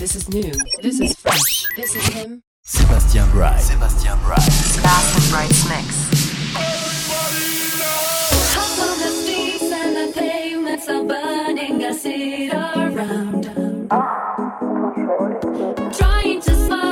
This is new. This is fresh. This is him. Sébastien Bright. Sébastien Bright. Fast and Bright's mix. Hop on the streets and the pavements are burning. I sit around. Trying to smile,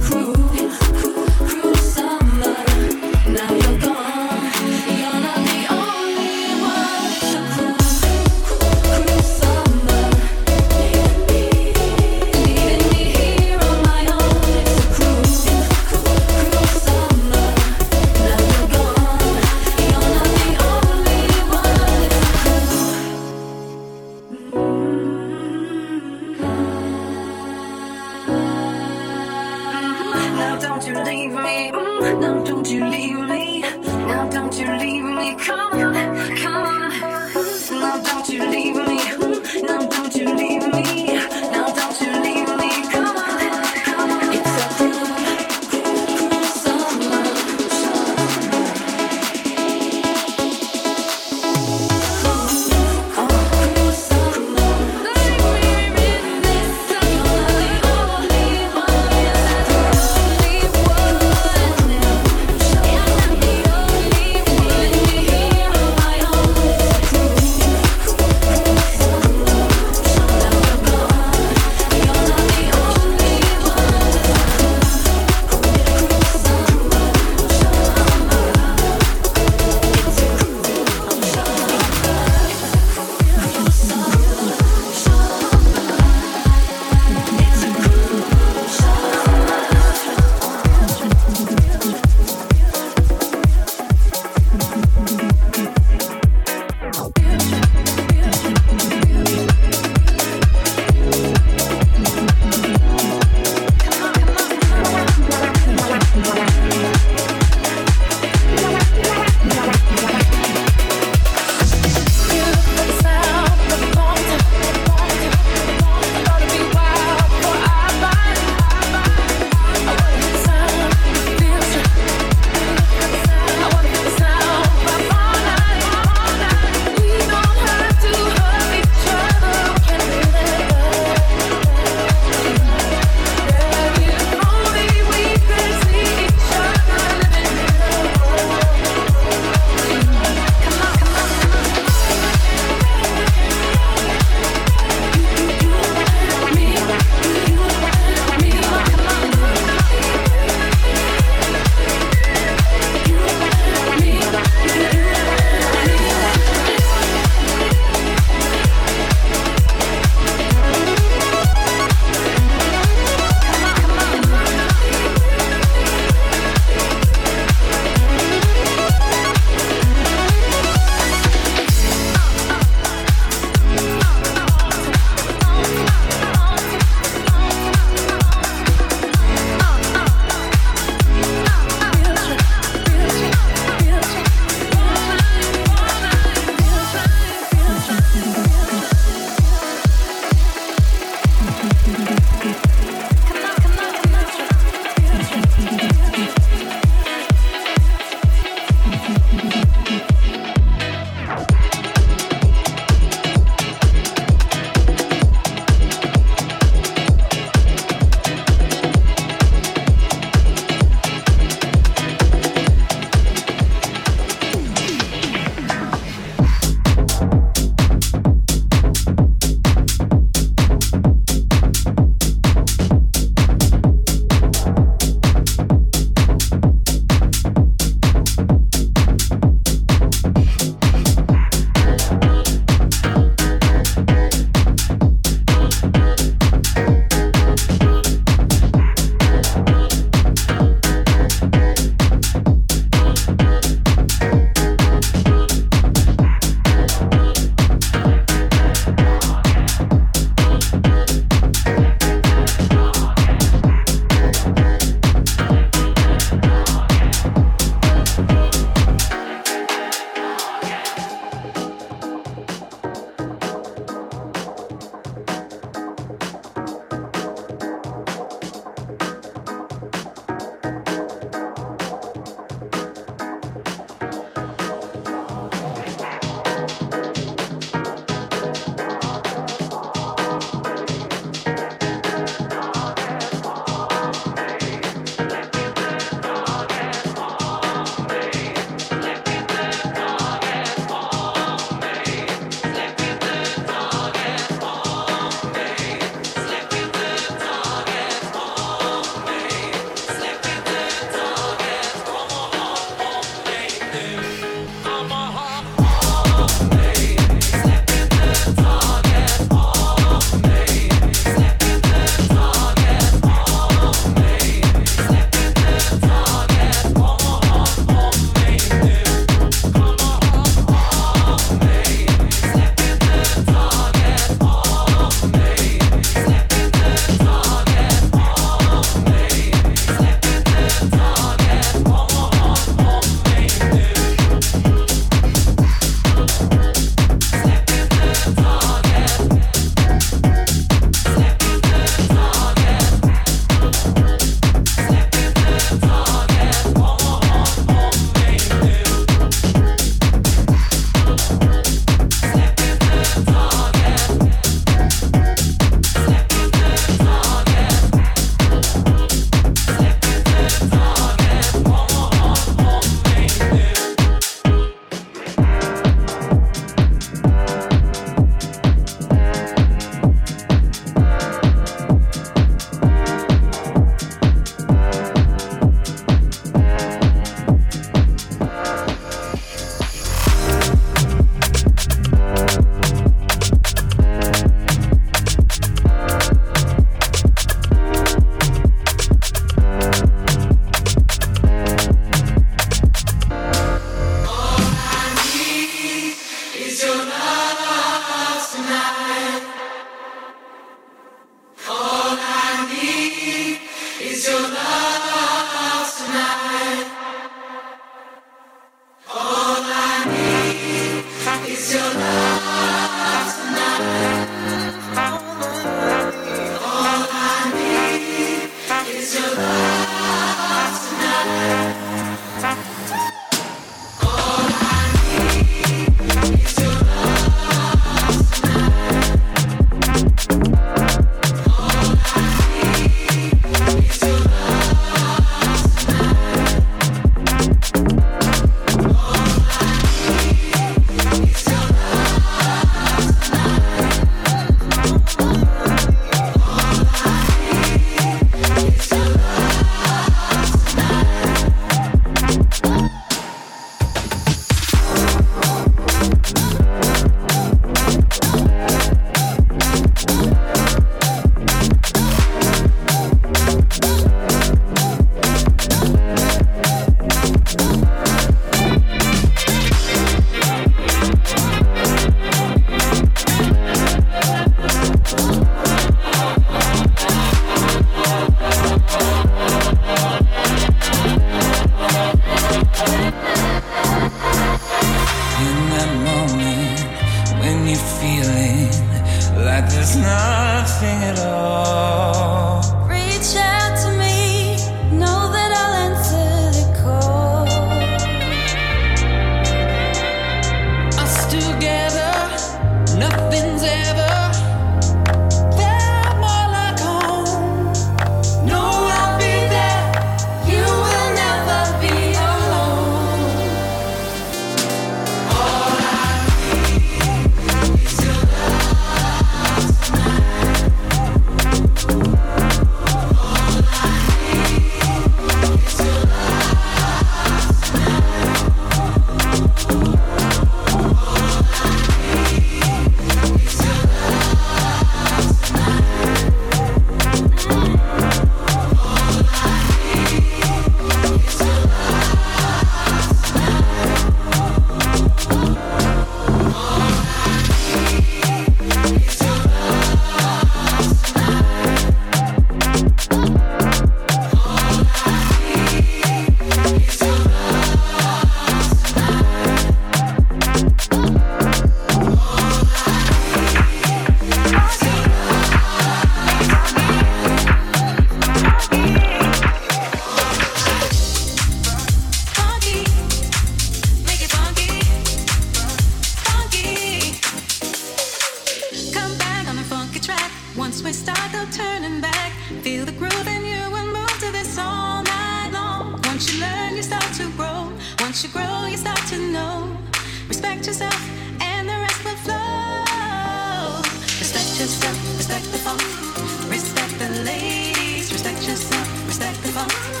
Bóng.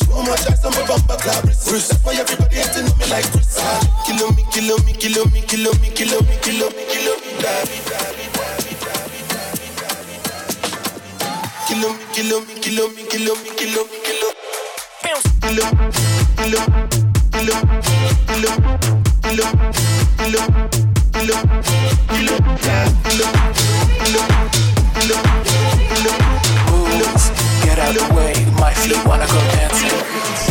wrist. One more chance, I'm a bumper club wrist. wrist. That's why everybody hates to know me like Chris. Kill me, kill me, kill me, kill me, kill me, kill me, kill me, Kill me, kill me, kill me, kill me, kill me, kill me. Hello, hello, hello, hello, hello, hello, hello, hello, hello, hello, hello, hello find way. My feet wanna go dancing.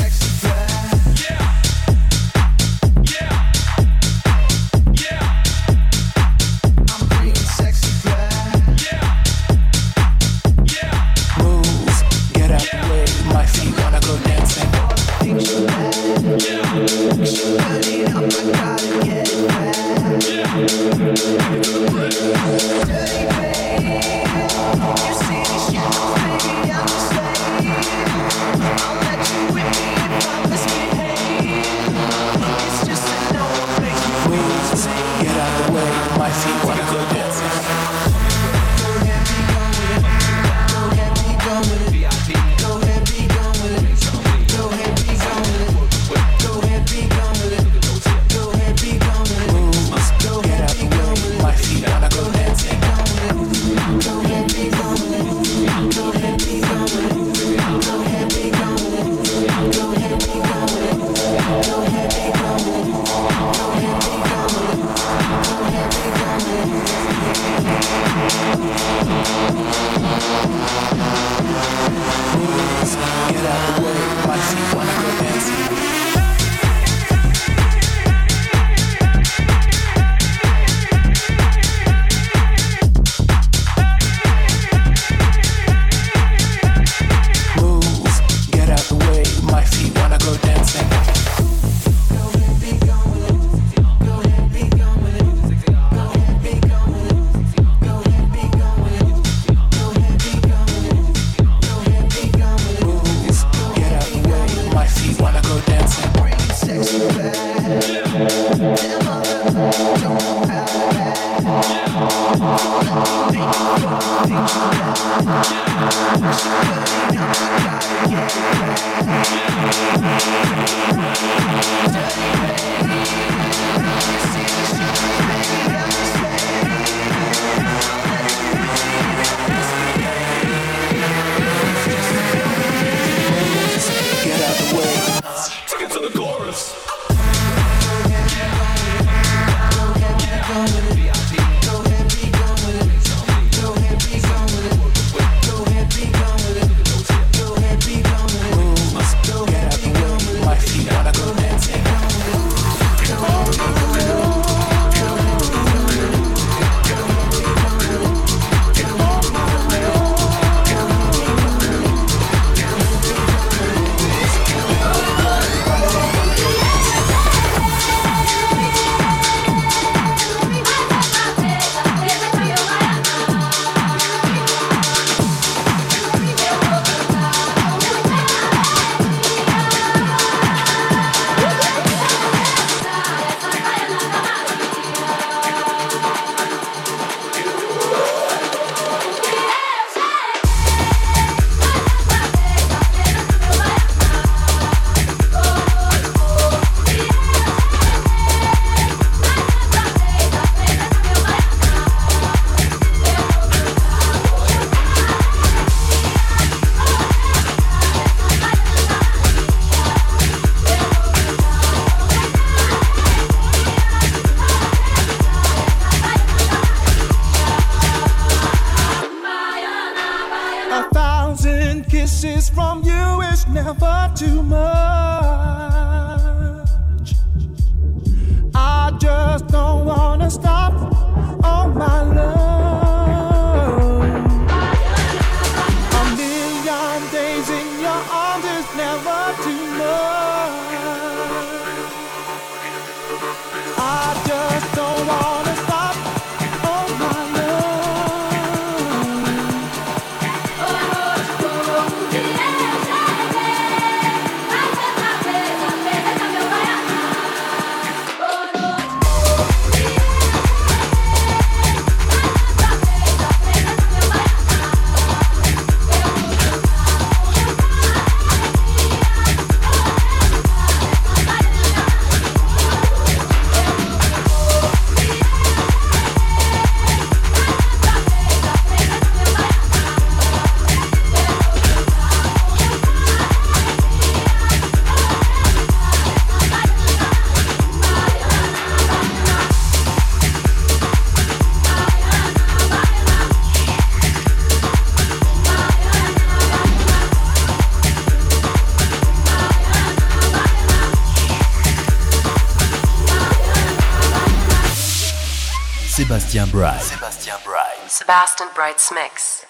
Bast and Brights mix.